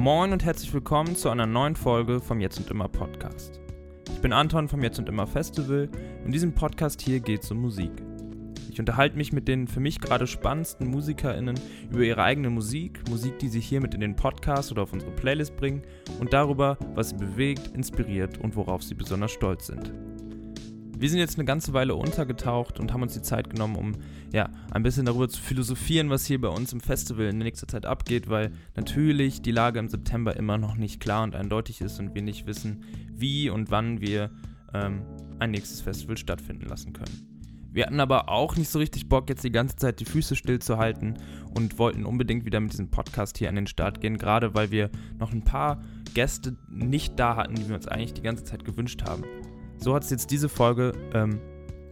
Moin und herzlich willkommen zu einer neuen Folge vom Jetzt und Immer Podcast. Ich bin Anton vom Jetzt und Immer Festival. In diesem Podcast hier geht es um Musik. Ich unterhalte mich mit den für mich gerade spannendsten MusikerInnen über ihre eigene Musik, Musik, die sie hier mit in den Podcast oder auf unsere Playlist bringen und darüber, was sie bewegt, inspiriert und worauf sie besonders stolz sind. Wir sind jetzt eine ganze Weile untergetaucht und haben uns die Zeit genommen, um ja, ein bisschen darüber zu philosophieren, was hier bei uns im Festival in nächster Zeit abgeht, weil natürlich die Lage im September immer noch nicht klar und eindeutig ist und wir nicht wissen, wie und wann wir ähm, ein nächstes Festival stattfinden lassen können. Wir hatten aber auch nicht so richtig Bock, jetzt die ganze Zeit die Füße stillzuhalten und wollten unbedingt wieder mit diesem Podcast hier an den Start gehen, gerade weil wir noch ein paar Gäste nicht da hatten, die wir uns eigentlich die ganze Zeit gewünscht haben. So hat es jetzt diese Folge ähm,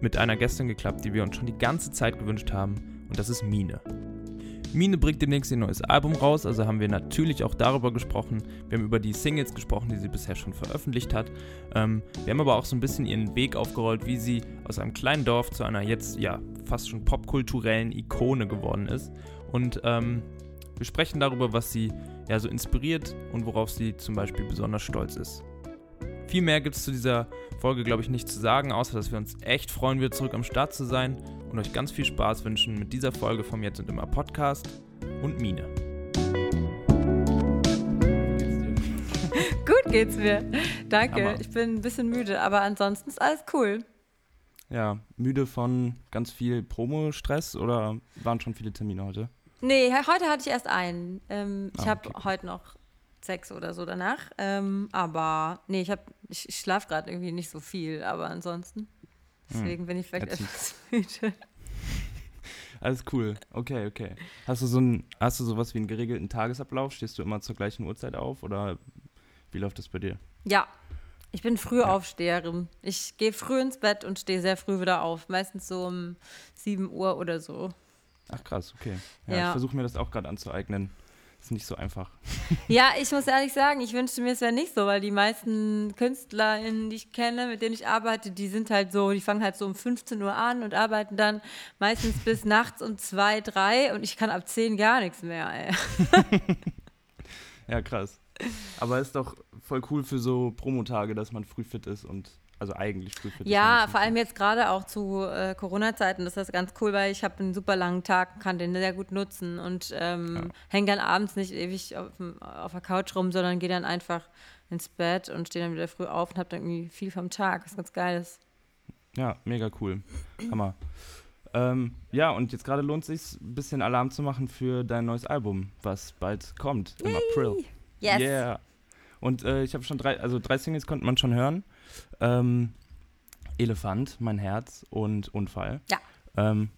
mit einer Gästin geklappt, die wir uns schon die ganze Zeit gewünscht haben. Und das ist Mine. Mine bringt demnächst ihr neues Album raus, also haben wir natürlich auch darüber gesprochen. Wir haben über die Singles gesprochen, die sie bisher schon veröffentlicht hat. Ähm, wir haben aber auch so ein bisschen ihren Weg aufgerollt, wie sie aus einem kleinen Dorf zu einer jetzt ja fast schon popkulturellen Ikone geworden ist. Und ähm, wir sprechen darüber, was sie ja so inspiriert und worauf sie zum Beispiel besonders stolz ist. Viel mehr gibt es zu dieser Folge, glaube ich, nicht zu sagen, außer dass wir uns echt freuen, wieder zurück am Start zu sein und euch ganz viel Spaß wünschen mit dieser Folge vom Jetzt und Immer Podcast und Mine. Gut geht's mir. Danke. Hammer. Ich bin ein bisschen müde, aber ansonsten ist alles cool. Ja, müde von ganz viel Promo-Stress oder waren schon viele Termine heute? Nee, heute hatte ich erst einen. Ähm, ah, ich habe okay. heute noch sechs oder so danach. Ähm, aber nee, ich, ich, ich schlafe gerade irgendwie nicht so viel, aber ansonsten. Hm. Deswegen hm. bin ich vielleicht etwas müde. Alles cool. Okay, okay. Hast du so ein, hast du sowas wie einen geregelten Tagesablauf? Stehst du immer zur gleichen Uhrzeit auf oder wie läuft das bei dir? Ja, ich bin Frühaufsteherin. Ja. Ich gehe früh ins Bett und stehe sehr früh wieder auf. Meistens so um 7 Uhr oder so. Ach krass, okay. Ja, ja. ich versuche mir das auch gerade anzueignen ist nicht so einfach. Ja, ich muss ehrlich sagen, ich wünschte mir es wäre nicht so, weil die meisten KünstlerInnen, die ich kenne, mit denen ich arbeite, die sind halt so, die fangen halt so um 15 Uhr an und arbeiten dann meistens bis nachts um 2, 3 und ich kann ab 10 gar nichts mehr, ey. ja, krass. Aber ist doch voll cool für so Promotage, dass man früh fit ist und also eigentlich früh fit Ja, vor allem jetzt gerade auch zu äh, Corona-Zeiten ist das ganz cool, weil ich habe einen super langen Tag, kann den sehr gut nutzen und ähm, ja. hänge dann abends nicht ewig auf, auf der Couch rum, sondern gehe dann einfach ins Bett und stehe dann wieder früh auf und habe dann irgendwie viel vom Tag, was ganz geil ist. Ja, mega cool. Hammer. Ähm, ja, und jetzt gerade lohnt es sich, ein bisschen Alarm zu machen für dein neues Album, was bald kommt im Yay. April. Yes. Yeah. Und äh, ich habe schon drei, also drei Singles konnte man schon hören. Ähm, Elefant, mein Herz und Unfall. Ja. Ähm,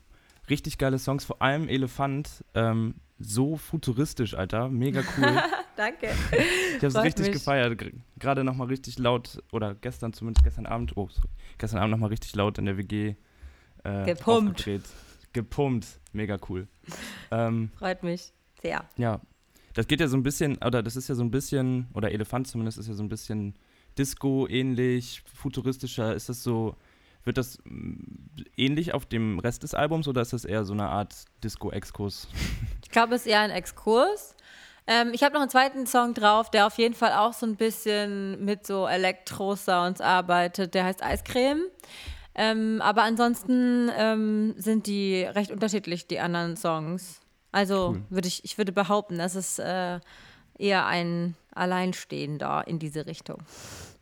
richtig geile Songs, vor allem Elefant. Ähm, so futuristisch, Alter. Mega cool. Danke. Ich habe es richtig mich. gefeiert. Gerade nochmal richtig laut, oder gestern zumindest, gestern Abend, oh, sorry, gestern Abend nochmal richtig laut in der WG. Äh, Gepumpt. Gepumpt. Mega cool. Ähm, Freut mich sehr. Ja. Das geht ja so ein bisschen, oder das ist ja so ein bisschen, oder Elefant zumindest ist ja so ein bisschen Disco-ähnlich, futuristischer? Ist das so, wird das mm, ähnlich auf dem Rest des Albums oder ist das eher so eine Art Disco-Exkurs? Ich glaube, es ist eher ein Exkurs. Ähm, ich habe noch einen zweiten Song drauf, der auf jeden Fall auch so ein bisschen mit so Elektro-Sounds arbeitet. Der heißt Eiscreme. Ähm, aber ansonsten ähm, sind die recht unterschiedlich, die anderen Songs. Also cool. würde ich, ich würde behaupten, dass es äh, eher ein Alleinstehender in diese Richtung.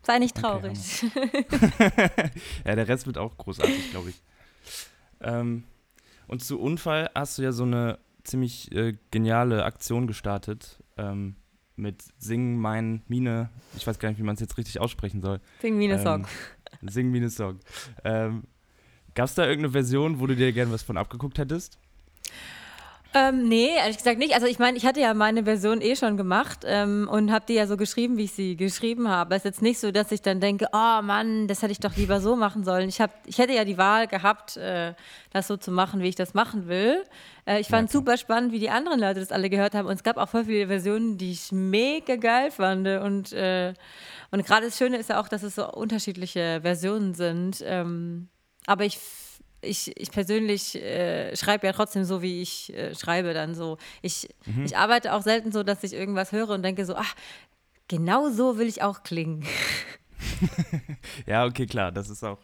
Sei nicht traurig. Okay, ja, der Rest wird auch großartig, glaube ich. Ähm, und zu Unfall hast du ja so eine ziemlich äh, geniale Aktion gestartet ähm, mit Sing Mein Mine. Ich weiß gar nicht, wie man es jetzt richtig aussprechen soll. Sing Mine ähm, Song. Sing Mine Song. Ähm, Gab es da irgendeine Version, wo du dir gerne was von abgeguckt hättest? Ähm, nee, ehrlich gesagt nicht. Also ich meine, ich hatte ja meine Version eh schon gemacht ähm, und habe die ja so geschrieben, wie ich sie geschrieben habe. Es ist jetzt nicht so, dass ich dann denke, oh Mann, das hätte ich doch lieber so machen sollen. Ich, hab, ich hätte ja die Wahl gehabt, äh, das so zu machen, wie ich das machen will. Äh, ich fand ja, super spannend, wie die anderen Leute das alle gehört haben. Und es gab auch voll viele Versionen, die ich mega geil fand. Und, äh, und gerade das Schöne ist ja auch, dass es so unterschiedliche Versionen sind. Ähm, aber ich ich, ich persönlich äh, schreibe ja trotzdem so, wie ich äh, schreibe dann so. Ich, mhm. ich arbeite auch selten so, dass ich irgendwas höre und denke so, ach, genau so will ich auch klingen. ja, okay, klar, das ist auch,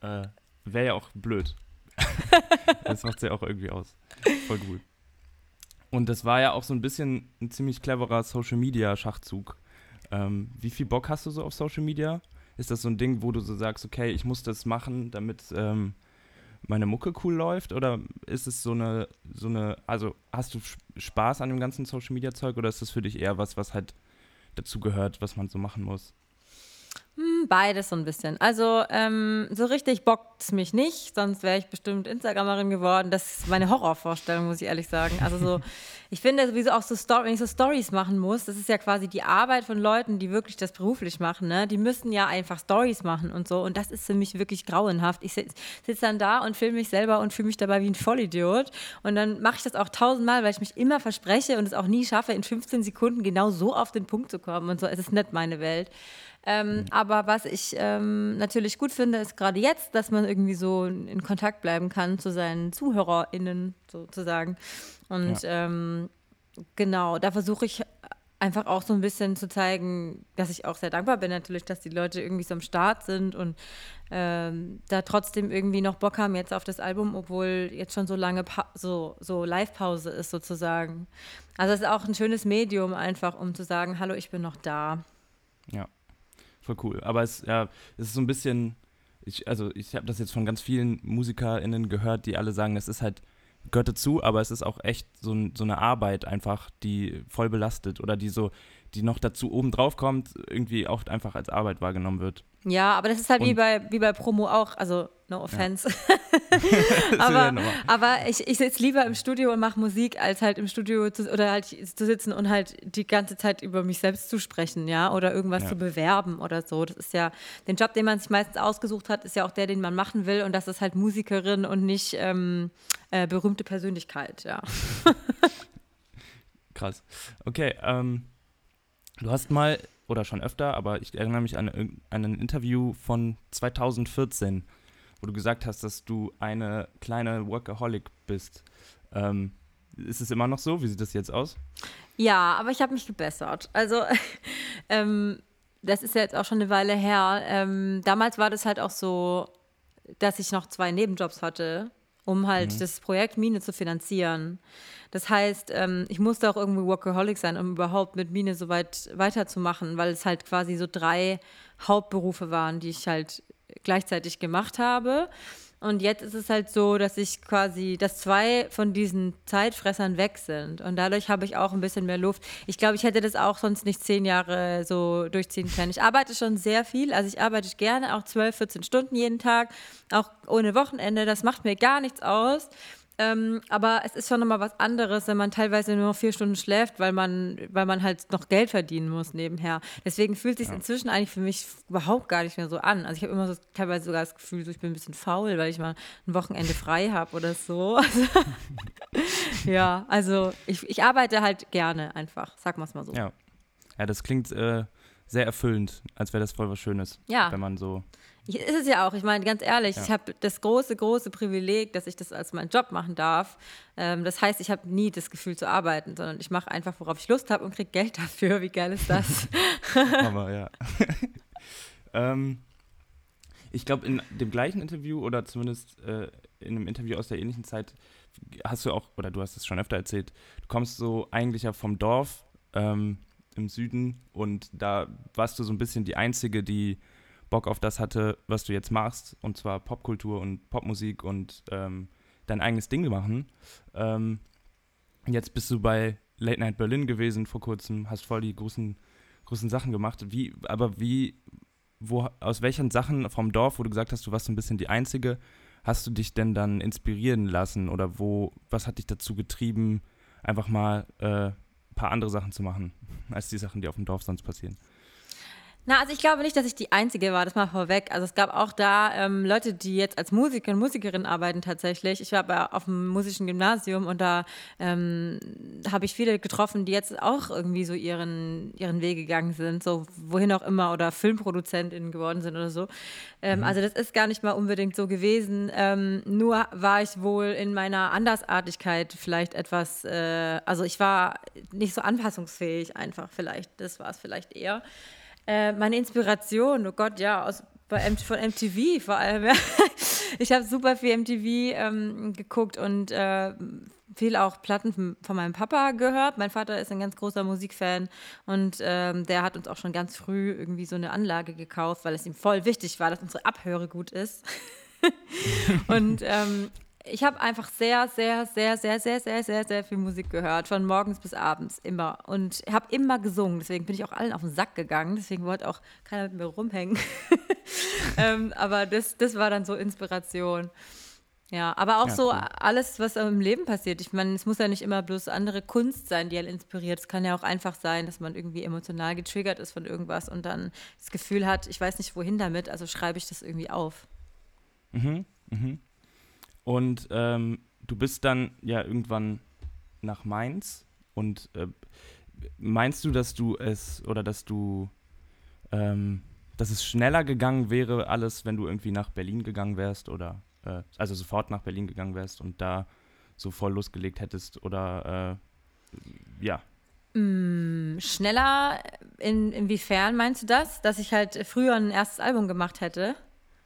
äh, wäre ja auch blöd. das macht ja auch irgendwie aus. Voll gut. Und das war ja auch so ein bisschen ein ziemlich cleverer Social-Media-Schachzug. Ähm, wie viel Bock hast du so auf Social Media? Ist das so ein Ding, wo du so sagst, okay, ich muss das machen, damit ähm, meine Mucke cool läuft? Oder ist es so eine, so eine, also hast du Spaß an dem ganzen Social Media Zeug oder ist das für dich eher was, was halt dazu gehört, was man so machen muss? Beides so ein bisschen. Also ähm, so richtig bockt es mich nicht, sonst wäre ich bestimmt Instagramerin geworden. Das ist meine Horrorvorstellung, muss ich ehrlich sagen. Also so, ich finde sowieso auch so, Story, wenn ich so Stories machen muss, das ist ja quasi die Arbeit von Leuten, die wirklich das beruflich machen. Ne? Die müssen ja einfach Stories machen und so. Und das ist für mich wirklich grauenhaft. Ich sitze sitz dann da und filme mich selber und fühle mich dabei wie ein Vollidiot. Und dann mache ich das auch tausendmal, weil ich mich immer verspreche und es auch nie schaffe, in 15 Sekunden genau so auf den Punkt zu kommen und so. Es ist nicht meine Welt. Ähm, mhm. Aber was ich ähm, natürlich gut finde, ist gerade jetzt, dass man irgendwie so in Kontakt bleiben kann zu seinen ZuhörerInnen sozusagen. Und ja. ähm, genau, da versuche ich einfach auch so ein bisschen zu zeigen, dass ich auch sehr dankbar bin natürlich, dass die Leute irgendwie so am Start sind und ähm, da trotzdem irgendwie noch Bock haben jetzt auf das Album, obwohl jetzt schon so lange pa so, so Live-Pause ist sozusagen. Also es ist auch ein schönes Medium einfach, um zu sagen, hallo, ich bin noch da. Ja, voll cool. Aber es, ja, es ist so ein bisschen, ich, also ich habe das jetzt von ganz vielen MusikerInnen gehört, die alle sagen, es ist halt, gehört dazu, aber es ist auch echt so, so eine Arbeit einfach, die voll belastet oder die so, die noch dazu oben drauf kommt, irgendwie auch einfach als Arbeit wahrgenommen wird. Ja, aber das ist halt Und wie bei, wie bei Promo auch, also no offense. Ja. aber aber ich, ich sitze lieber im Studio und mache Musik, als halt im Studio zu, oder halt zu sitzen und halt die ganze Zeit über mich selbst zu sprechen, ja, oder irgendwas ja. zu bewerben oder so. Das ist ja, den Job, den man sich meistens ausgesucht hat, ist ja auch der, den man machen will und das ist halt Musikerin und nicht ähm, äh, berühmte Persönlichkeit, ja. Krass. Okay, ähm, du hast mal oder schon öfter, aber ich erinnere mich an, an ein Interview von 2014, wo du gesagt hast, dass du eine kleine Workaholic bist. Ähm, ist es immer noch so? Wie sieht das jetzt aus? Ja, aber ich habe mich gebessert. Also, ähm, das ist ja jetzt auch schon eine Weile her. Ähm, damals war das halt auch so, dass ich noch zwei Nebenjobs hatte, um halt mhm. das Projekt Mine zu finanzieren. Das heißt, ähm, ich musste auch irgendwie Workaholic sein, um überhaupt mit Mine so weit weiterzumachen, weil es halt quasi so drei Hauptberufe waren, die ich halt gleichzeitig gemacht habe. Und jetzt ist es halt so, dass ich quasi, dass zwei von diesen Zeitfressern weg sind. Und dadurch habe ich auch ein bisschen mehr Luft. Ich glaube, ich hätte das auch sonst nicht zehn Jahre so durchziehen können. Ich arbeite schon sehr viel. Also ich arbeite gerne auch 12, 14 Stunden jeden Tag, auch ohne Wochenende. Das macht mir gar nichts aus. Ähm, aber es ist schon nochmal was anderes, wenn man teilweise nur noch vier Stunden schläft, weil man, weil man halt noch Geld verdienen muss nebenher. Deswegen fühlt sich ja. inzwischen eigentlich für mich überhaupt gar nicht mehr so an. Also ich habe immer so teilweise sogar das Gefühl, so ich bin ein bisschen faul, weil ich mal ein Wochenende frei habe oder so. Also, ja, also ich, ich arbeite halt gerne einfach, sag mal es mal so. Ja, ja das klingt äh, sehr erfüllend, als wäre das voll was Schönes, ja. wenn man so ist es ja auch. Ich meine, ganz ehrlich, ja. ich habe das große, große Privileg, dass ich das als meinen Job machen darf. Ähm, das heißt, ich habe nie das Gefühl zu arbeiten, sondern ich mache einfach, worauf ich Lust habe und kriege Geld dafür. Wie geil ist das? Hammer, ja. ähm, ich glaube, in dem gleichen Interview oder zumindest äh, in einem Interview aus der ähnlichen Zeit hast du auch, oder du hast es schon öfter erzählt, du kommst so eigentlich ja vom Dorf ähm, im Süden und da warst du so ein bisschen die Einzige, die Bock auf das hatte, was du jetzt machst, und zwar Popkultur und Popmusik und ähm, dein eigenes Ding machen. Ähm, jetzt bist du bei Late Night Berlin gewesen vor kurzem, hast voll die großen, großen Sachen gemacht. Wie, aber wie, wo, aus welchen Sachen vom Dorf, wo du gesagt hast, du warst so ein bisschen die Einzige, hast du dich denn dann inspirieren lassen oder wo, was hat dich dazu getrieben, einfach mal äh, ein paar andere Sachen zu machen, als die Sachen, die auf dem Dorf sonst passieren? Na, also ich glaube nicht, dass ich die Einzige war, das mal vorweg. Also es gab auch da ähm, Leute, die jetzt als Musiker und Musikerin arbeiten tatsächlich. Ich war aber auf dem musischen Gymnasium und da ähm, habe ich viele getroffen, die jetzt auch irgendwie so ihren, ihren Weg gegangen sind, so wohin auch immer oder FilmproduzentInnen geworden sind oder so. Ähm, mhm. Also das ist gar nicht mal unbedingt so gewesen. Ähm, nur war ich wohl in meiner Andersartigkeit vielleicht etwas, äh, also ich war nicht so anpassungsfähig einfach vielleicht. Das war es vielleicht eher. Äh, meine Inspiration, oh Gott, ja, aus, von MTV vor allem. Ja. Ich habe super viel MTV ähm, geguckt und äh, viel auch Platten von, von, meinem Papa gehört. Mein Vater ist ein ganz großer Musikfan und ähm, der hat uns auch schon ganz früh irgendwie so eine Anlage gekauft, weil es ihm voll wichtig war, dass unsere Abhöre gut ist. und ähm, ich habe einfach sehr, sehr, sehr, sehr, sehr, sehr, sehr, sehr viel Musik gehört, von morgens bis abends, immer. Und habe immer gesungen, deswegen bin ich auch allen auf den Sack gegangen, deswegen wollte auch keiner mit mir rumhängen. ähm, aber das, das war dann so Inspiration. Ja, aber auch ja, so cool. alles, was im Leben passiert. Ich meine, es muss ja nicht immer bloß andere Kunst sein, die einen inspiriert. Es kann ja auch einfach sein, dass man irgendwie emotional getriggert ist von irgendwas und dann das Gefühl hat, ich weiß nicht wohin damit, also schreibe ich das irgendwie auf. Mhm, mhm. Und ähm, du bist dann ja irgendwann nach Mainz und äh, meinst du, dass du es oder dass du, ähm, dass es schneller gegangen wäre, alles, wenn du irgendwie nach Berlin gegangen wärst oder äh, also sofort nach Berlin gegangen wärst und da so voll losgelegt hättest oder äh, ja? Mm, schneller, in, inwiefern meinst du das? Dass ich halt früher ein erstes Album gemacht hätte?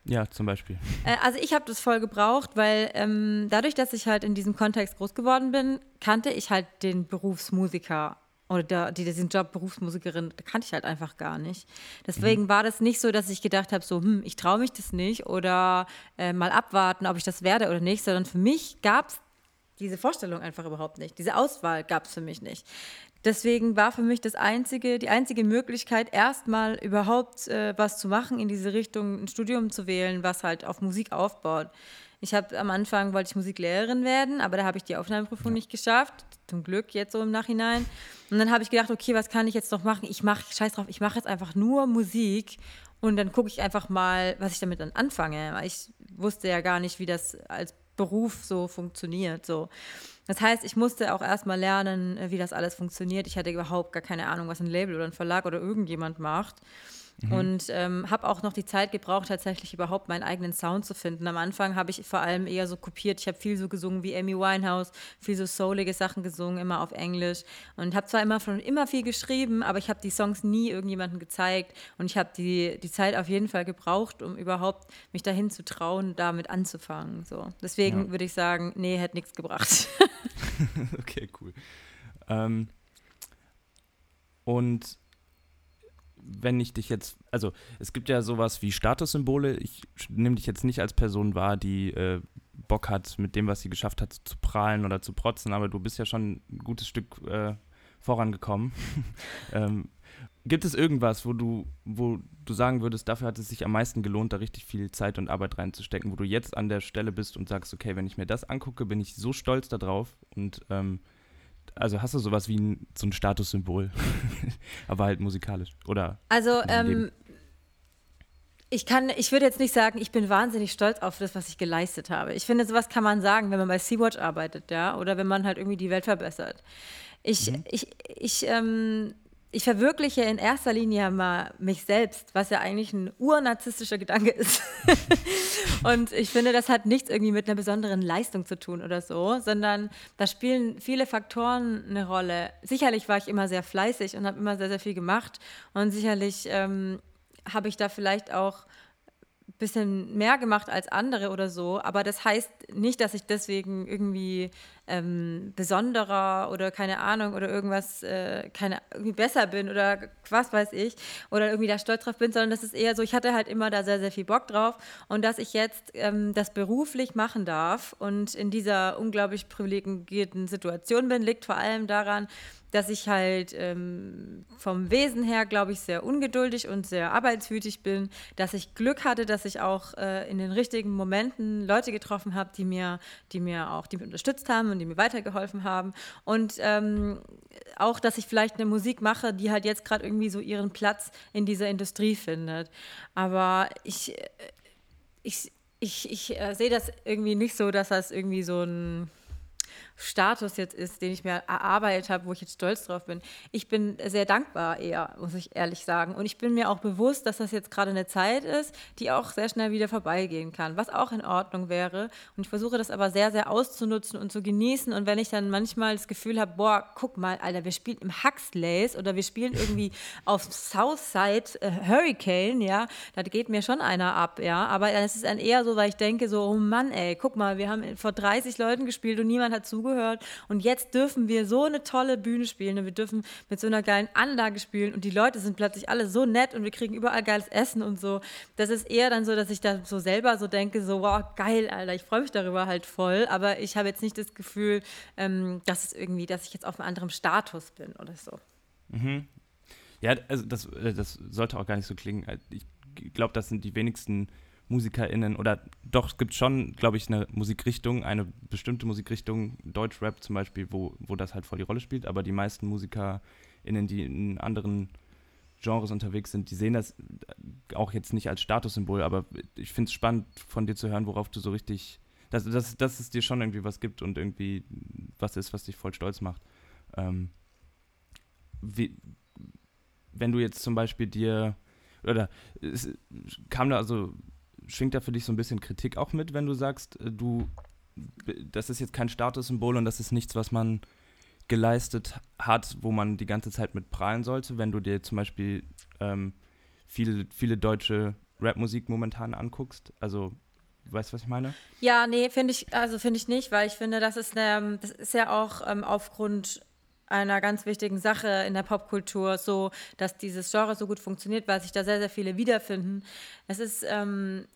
Ja, zum Beispiel. Äh, also ich habe das voll gebraucht, weil ähm, dadurch, dass ich halt in diesem Kontext groß geworden bin, kannte ich halt den Berufsmusiker oder der, die, diesen Job Berufsmusikerin, kannte ich halt einfach gar nicht. Deswegen mhm. war das nicht so, dass ich gedacht habe, so, hm, ich traue mich das nicht oder äh, mal abwarten, ob ich das werde oder nicht, sondern für mich gab es diese Vorstellung einfach überhaupt nicht. Diese Auswahl gab es für mich nicht. Deswegen war für mich das einzige, die einzige Möglichkeit, erstmal überhaupt äh, was zu machen, in diese Richtung ein Studium zu wählen, was halt auf Musik aufbaut. Ich habe am Anfang wollte ich Musiklehrerin werden, aber da habe ich die Aufnahmeprüfung ja. nicht geschafft. Zum Glück jetzt so im Nachhinein. Und dann habe ich gedacht, okay, was kann ich jetzt noch machen? Ich mache, scheiß drauf, ich mache jetzt einfach nur Musik und dann gucke ich einfach mal, was ich damit dann anfange. Ich wusste ja gar nicht, wie das als Beruf so funktioniert. So. Das heißt, ich musste auch erstmal lernen, äh, wie das alles funktioniert. Ich hatte überhaupt gar keine Ahnung, was ein Label oder ein Verlag oder irgendjemand macht. Mhm. Und ähm, habe auch noch die Zeit gebraucht, tatsächlich überhaupt meinen eigenen Sound zu finden. Am Anfang habe ich vor allem eher so kopiert. Ich habe viel so gesungen wie Amy Winehouse, viel so soulige Sachen gesungen, immer auf Englisch. Und habe zwar immer schon immer viel geschrieben, aber ich habe die Songs nie irgendjemandem gezeigt. Und ich habe die, die Zeit auf jeden Fall gebraucht, um überhaupt mich dahin zu trauen, damit anzufangen. So. Deswegen ja. würde ich sagen, nee, hätte nichts gebracht. okay, cool. Ähm, und wenn ich dich jetzt, also es gibt ja sowas wie Statussymbole. Ich nehme dich jetzt nicht als Person wahr, die äh, Bock hat, mit dem, was sie geschafft hat, zu prahlen oder zu protzen, aber du bist ja schon ein gutes Stück äh, vorangekommen. ähm, gibt es irgendwas, wo du, wo du sagen würdest, dafür hat es sich am meisten gelohnt, da richtig viel Zeit und Arbeit reinzustecken, wo du jetzt an der Stelle bist und sagst, okay, wenn ich mir das angucke, bin ich so stolz darauf und ähm, also hast du sowas wie ein, so ein Statussymbol, aber halt musikalisch oder? Also ähm, ich kann, ich würde jetzt nicht sagen, ich bin wahnsinnig stolz auf das, was ich geleistet habe. Ich finde, sowas kann man sagen, wenn man bei Sea-Watch arbeitet, ja, oder wenn man halt irgendwie die Welt verbessert. Ich, mhm. ich, ich ähm, ich verwirkliche in erster Linie mal mich selbst, was ja eigentlich ein urnarzisstischer Gedanke ist. und ich finde, das hat nichts irgendwie mit einer besonderen Leistung zu tun oder so, sondern da spielen viele Faktoren eine Rolle. Sicherlich war ich immer sehr fleißig und habe immer sehr, sehr viel gemacht. Und sicherlich ähm, habe ich da vielleicht auch ein bisschen mehr gemacht als andere oder so. Aber das heißt nicht, dass ich deswegen irgendwie ähm, besonderer oder keine Ahnung oder irgendwas, äh, keine, irgendwie besser bin oder was weiß ich oder irgendwie da stolz drauf bin, sondern das ist eher so, ich hatte halt immer da sehr, sehr viel Bock drauf und dass ich jetzt ähm, das beruflich machen darf und in dieser unglaublich privilegierten Situation bin, liegt vor allem daran, dass ich halt ähm, vom Wesen her, glaube ich, sehr ungeduldig und sehr arbeitswütig bin, dass ich Glück hatte, dass ich auch äh, in den richtigen Momenten Leute getroffen habe, die mir, die mir auch, die mich unterstützt haben und die mir weitergeholfen haben. Und ähm, auch, dass ich vielleicht eine Musik mache, die halt jetzt gerade irgendwie so ihren Platz in dieser Industrie findet. Aber ich, äh, ich, ich, ich äh, sehe das irgendwie nicht so, dass das irgendwie so ein Status jetzt ist, den ich mir erarbeitet habe, wo ich jetzt stolz drauf bin. Ich bin sehr dankbar eher, muss ich ehrlich sagen. Und ich bin mir auch bewusst, dass das jetzt gerade eine Zeit ist, die auch sehr schnell wieder vorbeigehen kann, was auch in Ordnung wäre. Und ich versuche das aber sehr, sehr auszunutzen und zu genießen. Und wenn ich dann manchmal das Gefühl habe, boah, guck mal, Alter, wir spielen im Huxleys oder wir spielen irgendwie auf Southside äh, Hurricane, ja, da geht mir schon einer ab, ja. Aber es ist dann eher so, weil ich denke so, oh Mann, ey, guck mal, wir haben vor 30 Leuten gespielt und niemand hat zugehört zugehört. Und jetzt dürfen wir so eine tolle Bühne spielen und wir dürfen mit so einer geilen Anlage spielen und die Leute sind plötzlich alle so nett und wir kriegen überall geiles Essen und so. Das ist eher dann so, dass ich da so selber so denke, so, wow, geil, Alter, ich freue mich darüber halt voll. Aber ich habe jetzt nicht das Gefühl, ähm, dass es irgendwie, dass ich jetzt auf einem anderen Status bin oder so. Mhm. Ja, also das, äh, das sollte auch gar nicht so klingen. Ich glaube, das sind die wenigsten MusikerInnen oder doch, es gibt schon, glaube ich, eine Musikrichtung, eine bestimmte Musikrichtung, Deutschrap zum Beispiel, wo, wo das halt voll die Rolle spielt, aber die meisten MusikerInnen, die in anderen Genres unterwegs sind, die sehen das auch jetzt nicht als Statussymbol, aber ich finde es spannend von dir zu hören, worauf du so richtig, dass, dass, dass es dir schon irgendwie was gibt und irgendwie was ist, was dich voll stolz macht. Ähm, wie, wenn du jetzt zum Beispiel dir, oder es kam da also schwingt da für dich so ein bisschen Kritik auch mit, wenn du sagst, äh, du, das ist jetzt kein Statussymbol und das ist nichts, was man geleistet hat, wo man die ganze Zeit mit prahlen sollte, wenn du dir zum Beispiel ähm, viele, viele deutsche Rapmusik momentan anguckst? Also Weißt du, was ich meine? Ja, nee, finde ich, also finde ich nicht, weil ich finde, das ist, eine, das ist ja auch ähm, aufgrund einer ganz wichtigen Sache in der Popkultur, so dass dieses Genre so gut funktioniert, weil sich da sehr, sehr viele wiederfinden. Es ist, ähm,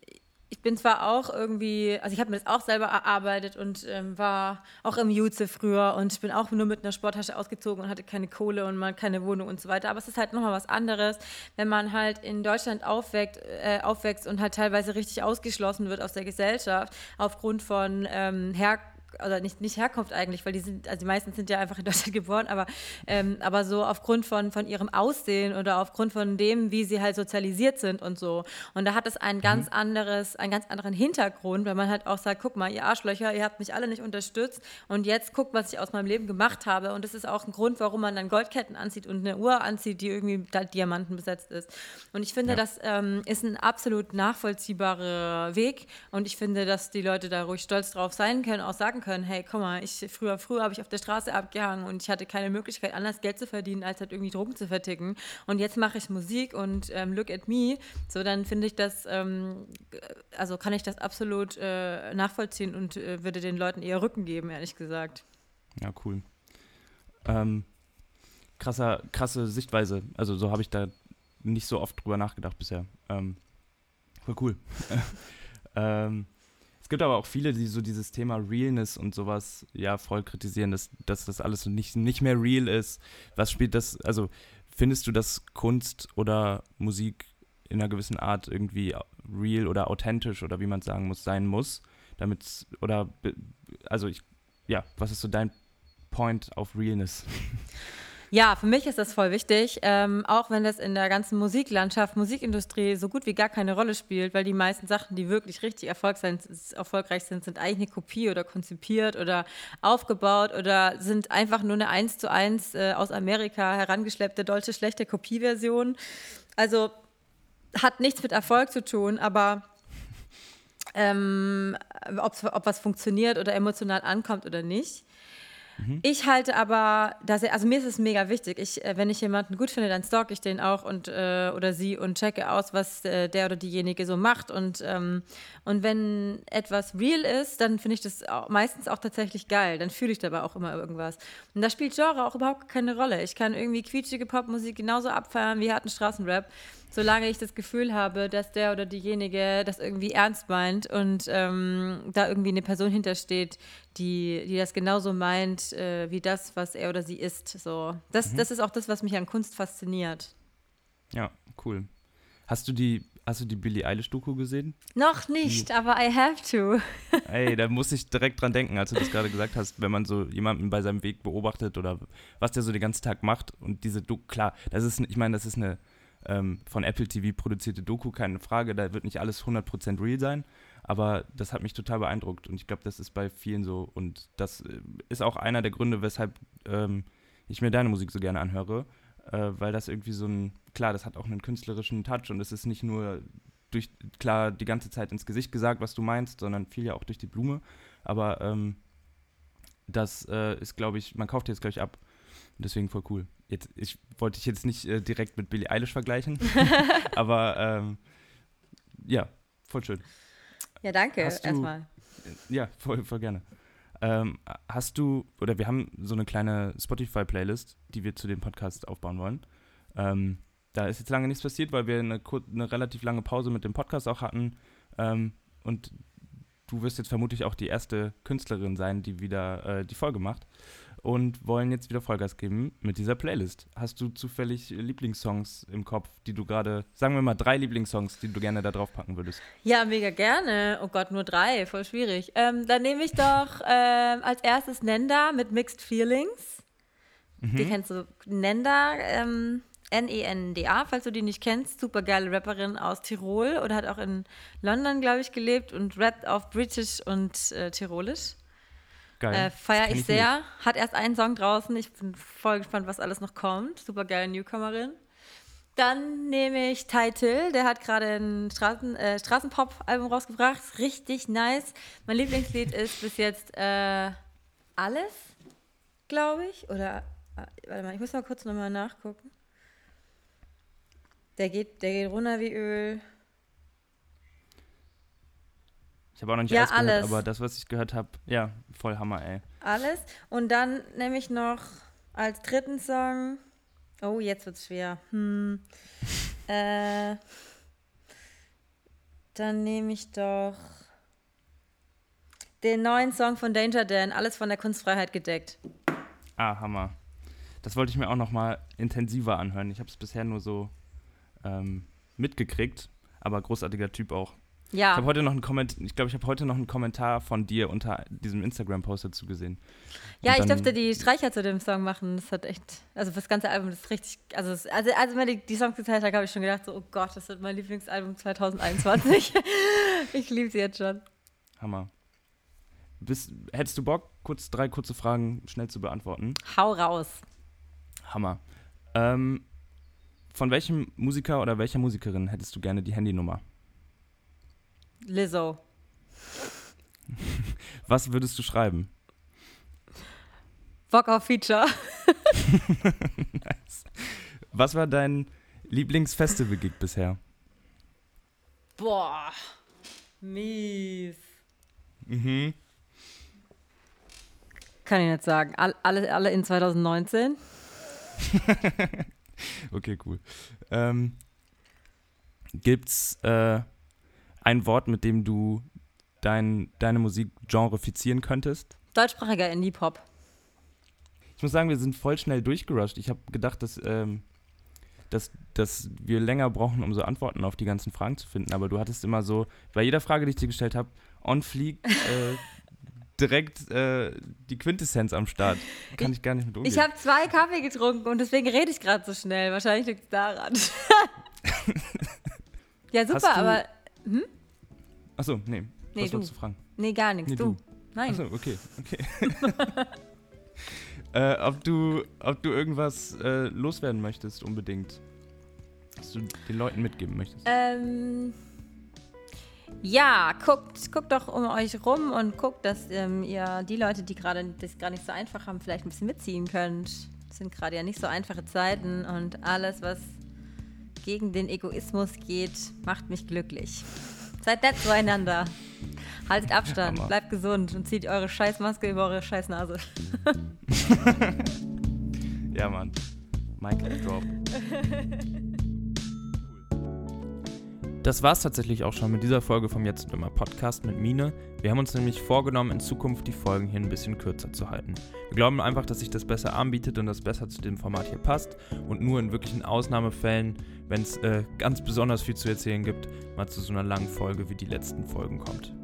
ich bin zwar auch irgendwie, also ich habe mir das auch selber erarbeitet und ähm, war auch im Jutze früher und ich bin auch nur mit einer Sporttasche ausgezogen und hatte keine Kohle und mal keine Wohnung und so weiter. Aber es ist halt nochmal was anderes, wenn man halt in Deutschland aufwächst, äh, aufwächst und halt teilweise richtig ausgeschlossen wird aus der Gesellschaft aufgrund von ähm, Herkunft oder nicht, nicht Herkunft eigentlich, weil die sind, also die meisten sind ja einfach in Deutschland geboren, aber, ähm, aber so aufgrund von, von ihrem Aussehen oder aufgrund von dem, wie sie halt sozialisiert sind und so. Und da hat es ein mhm. ganz anderes, einen ganz anderen Hintergrund, weil man halt auch sagt, guck mal, ihr Arschlöcher, ihr habt mich alle nicht unterstützt und jetzt guckt, was ich aus meinem Leben gemacht habe. Und das ist auch ein Grund, warum man dann Goldketten anzieht und eine Uhr anzieht, die irgendwie halt Diamanten besetzt ist. Und ich finde, ja. das ähm, ist ein absolut nachvollziehbarer Weg und ich finde, dass die Leute da ruhig stolz drauf sein können, auch sagen können, hey, guck mal, ich, früher, früher habe ich auf der Straße abgehangen und ich hatte keine Möglichkeit, anders Geld zu verdienen, als halt irgendwie Drogen zu verticken. Und jetzt mache ich Musik und ähm, look at me. So, dann finde ich das, ähm, also kann ich das absolut äh, nachvollziehen und äh, würde den Leuten eher Rücken geben, ehrlich gesagt. Ja, cool. Ähm, krasser, krasse Sichtweise. Also so habe ich da nicht so oft drüber nachgedacht bisher. Ähm, voll cool. ähm, gibt aber auch viele, die so dieses Thema Realness und sowas ja voll kritisieren, dass, dass das alles nicht, nicht mehr real ist. Was spielt das, also findest du, dass Kunst oder Musik in einer gewissen Art irgendwie real oder authentisch oder wie man sagen muss, sein muss, damit, oder, also ich, ja, was ist so dein Point auf Realness? Ja, für mich ist das voll wichtig, ähm, auch wenn das in der ganzen Musiklandschaft, Musikindustrie so gut wie gar keine Rolle spielt, weil die meisten Sachen, die wirklich richtig erfolgreich sind, sind eigentlich eine Kopie oder konzipiert oder aufgebaut oder sind einfach nur eine eins zu eins äh, aus Amerika herangeschleppte deutsche schlechte Kopieversion. Also hat nichts mit Erfolg zu tun, aber ähm, ob was funktioniert oder emotional ankommt oder nicht. Mhm. Ich halte aber, dass also mir ist es mega wichtig. Ich, äh, wenn ich jemanden gut finde, dann stalk ich den auch und äh, oder sie und checke aus, was äh, der oder diejenige so macht. Und, ähm, und wenn etwas real ist, dann finde ich das auch, meistens auch tatsächlich geil. Dann fühle ich dabei auch immer irgendwas. Und da spielt Genre auch überhaupt keine Rolle. Ich kann irgendwie quietschige Popmusik genauso abfeiern wie harten Straßenrap solange ich das Gefühl habe, dass der oder diejenige das irgendwie ernst meint und ähm, da irgendwie eine Person hintersteht, die, die das genauso meint äh, wie das, was er oder sie ist. So. Das, mhm. das ist auch das, was mich an Kunst fasziniert. Ja, cool. Hast du die, hast du die Billie Eilish-Doku gesehen? Noch nicht, aber I have to. Ey, da muss ich direkt dran denken, als du das gerade gesagt hast, wenn man so jemanden bei seinem Weg beobachtet oder was der so den ganzen Tag macht und diese Doku, klar, das ist, ich meine, das ist eine ähm, von Apple TV produzierte Doku, keine Frage, da wird nicht alles 100% real sein, aber das hat mich total beeindruckt und ich glaube, das ist bei vielen so und das äh, ist auch einer der Gründe, weshalb ähm, ich mir deine Musik so gerne anhöre, äh, weil das irgendwie so ein, klar, das hat auch einen künstlerischen Touch und es ist nicht nur durch, klar, die ganze Zeit ins Gesicht gesagt, was du meinst, sondern viel ja auch durch die Blume. Aber ähm, das äh, ist, glaube ich, man kauft jetzt, glaube ich, ab. Und deswegen voll cool. Jetzt, ich wollte dich jetzt nicht äh, direkt mit Billie Eilish vergleichen, aber ähm, ja, voll schön. Ja, danke erstmal. Ja, voll, voll gerne. Ähm, hast du, oder wir haben so eine kleine Spotify-Playlist, die wir zu dem Podcast aufbauen wollen. Ähm, da ist jetzt lange nichts passiert, weil wir eine, eine relativ lange Pause mit dem Podcast auch hatten. Ähm, und du wirst jetzt vermutlich auch die erste Künstlerin sein, die wieder äh, die Folge macht. Und wollen jetzt wieder Vollgas geben mit dieser Playlist. Hast du zufällig Lieblingssongs im Kopf, die du gerade, sagen wir mal drei Lieblingssongs, die du gerne da drauf packen würdest? Ja, mega gerne. Oh Gott, nur drei, voll schwierig. Ähm, dann nehme ich doch ähm, als erstes Nenda mit Mixed Feelings. Mhm. Die kennst du, Nenda. Ähm, N-E-N-D-A, falls du die nicht kennst, super geile Rapperin aus Tirol oder hat auch in London, glaube ich, gelebt und rappt auf British und äh, Tirolisch. Geil. Äh, Feiere ich, sehr. Nicht. Hat erst einen Song draußen. Ich bin voll gespannt, was alles noch kommt. Super geile Newcomerin. Dann nehme ich Title, der hat gerade ein Straßen, äh, Straßenpop-Album rausgebracht. Richtig nice. Mein Lieblingslied ist bis jetzt äh, Alles, glaube ich. Oder, äh, warte mal, ich muss mal kurz nochmal nachgucken. Der geht, der geht runter wie Öl. Ich habe auch noch nicht ja, alles gehört, aber das, was ich gehört habe, ja, voll Hammer, ey. Alles. Und dann nehme ich noch als dritten Song. Oh, jetzt wird's schwer. Hm. äh, dann nehme ich doch den neuen Song von Danger Dan, alles von der Kunstfreiheit gedeckt. Ah, Hammer. Das wollte ich mir auch noch mal intensiver anhören. Ich habe es bisher nur so ähm, mitgekriegt, aber großartiger Typ auch. Ja. Ich habe heute noch einen Kommentar, ich glaube, ich habe heute noch einen Kommentar von dir unter diesem Instagram-Post dazu gesehen. Ja, ich durfte die Streicher zu dem Song machen. Das hat echt, also das ganze Album ist richtig, also das, also als ich die, die Songs gezeigt habe, habe ich schon gedacht, so, oh Gott, das wird mein Lieblingsalbum 2021. ich liebe sie jetzt schon. Hammer. Bist, hättest du Bock, kurz drei kurze Fragen schnell zu beantworten? Hau raus. Hammer. Ähm, von welchem Musiker oder welcher Musikerin hättest du gerne die Handynummer? Lizzo. Was würdest du schreiben? Bock auf Feature. nice. Was war dein Lieblingsfestival-Gig bisher? Boah, mies. Mhm. Kann ich nicht sagen. All, alle, alle in 2019. okay, cool. Ähm, gibt's äh, ein Wort, mit dem du dein, deine Musik genrefizieren könntest? Deutschsprachiger Indie-Pop. Ich muss sagen, wir sind voll schnell durchgerusht. Ich habe gedacht, dass, ähm, dass, dass wir länger brauchen, um so Antworten auf die ganzen Fragen zu finden. Aber du hattest immer so, bei jeder Frage, die ich dir gestellt habe, on fleek äh, direkt äh, die Quintessenz am Start. Kann ich gar nicht mit umgehen. Ich habe zwei Kaffee getrunken und deswegen rede ich gerade so schnell. Wahrscheinlich liegt es daran. ja, super, aber. Hm? Achso, nee. nee Was du. wolltest du fragen? Nee, gar nichts. Nee, du. du. Nein. Achso, okay, okay. äh, ob, du, ob du irgendwas äh, loswerden möchtest, unbedingt. Was du den Leuten mitgeben möchtest. Ähm. Ja, guckt, guckt doch um euch rum und guckt, dass ähm, ihr die Leute, die gerade das gerade nicht so einfach haben, vielleicht ein bisschen mitziehen könnt. Es sind gerade ja nicht so einfache Zeiten und alles, was gegen den Egoismus geht, macht mich glücklich. Seid nett zueinander. Haltet Abstand, Hammer. bleibt gesund und zieht eure Scheißmaske über eure Scheißnase. ja, Mann. Michael Drop. Das war's tatsächlich auch schon mit dieser Folge vom Jetzt und Immer Podcast mit Mine. Wir haben uns nämlich vorgenommen, in Zukunft die Folgen hier ein bisschen kürzer zu halten. Wir glauben einfach, dass sich das besser anbietet und das besser zu dem Format hier passt und nur in wirklichen Ausnahmefällen, wenn es äh, ganz besonders viel zu erzählen gibt, mal zu so einer langen Folge wie die letzten Folgen kommt.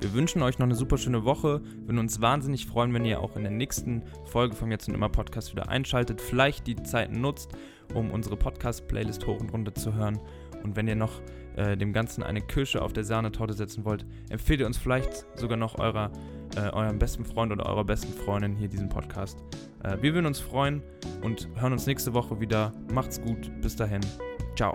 Wir wünschen euch noch eine super schöne Woche. Würden uns wahnsinnig freuen, wenn ihr auch in der nächsten Folge vom Jetzt und Immer Podcast wieder einschaltet. Vielleicht die Zeit nutzt, um unsere Podcast-Playlist hoch und runter zu hören und wenn ihr noch äh, dem Ganzen eine Kirsche auf der Sahnetorte setzen wollt, empfehlt ihr uns vielleicht sogar noch eurer, äh, eurem besten Freund oder eurer besten Freundin hier diesen Podcast. Äh, wir würden uns freuen und hören uns nächste Woche wieder. Macht's gut. Bis dahin. Ciao.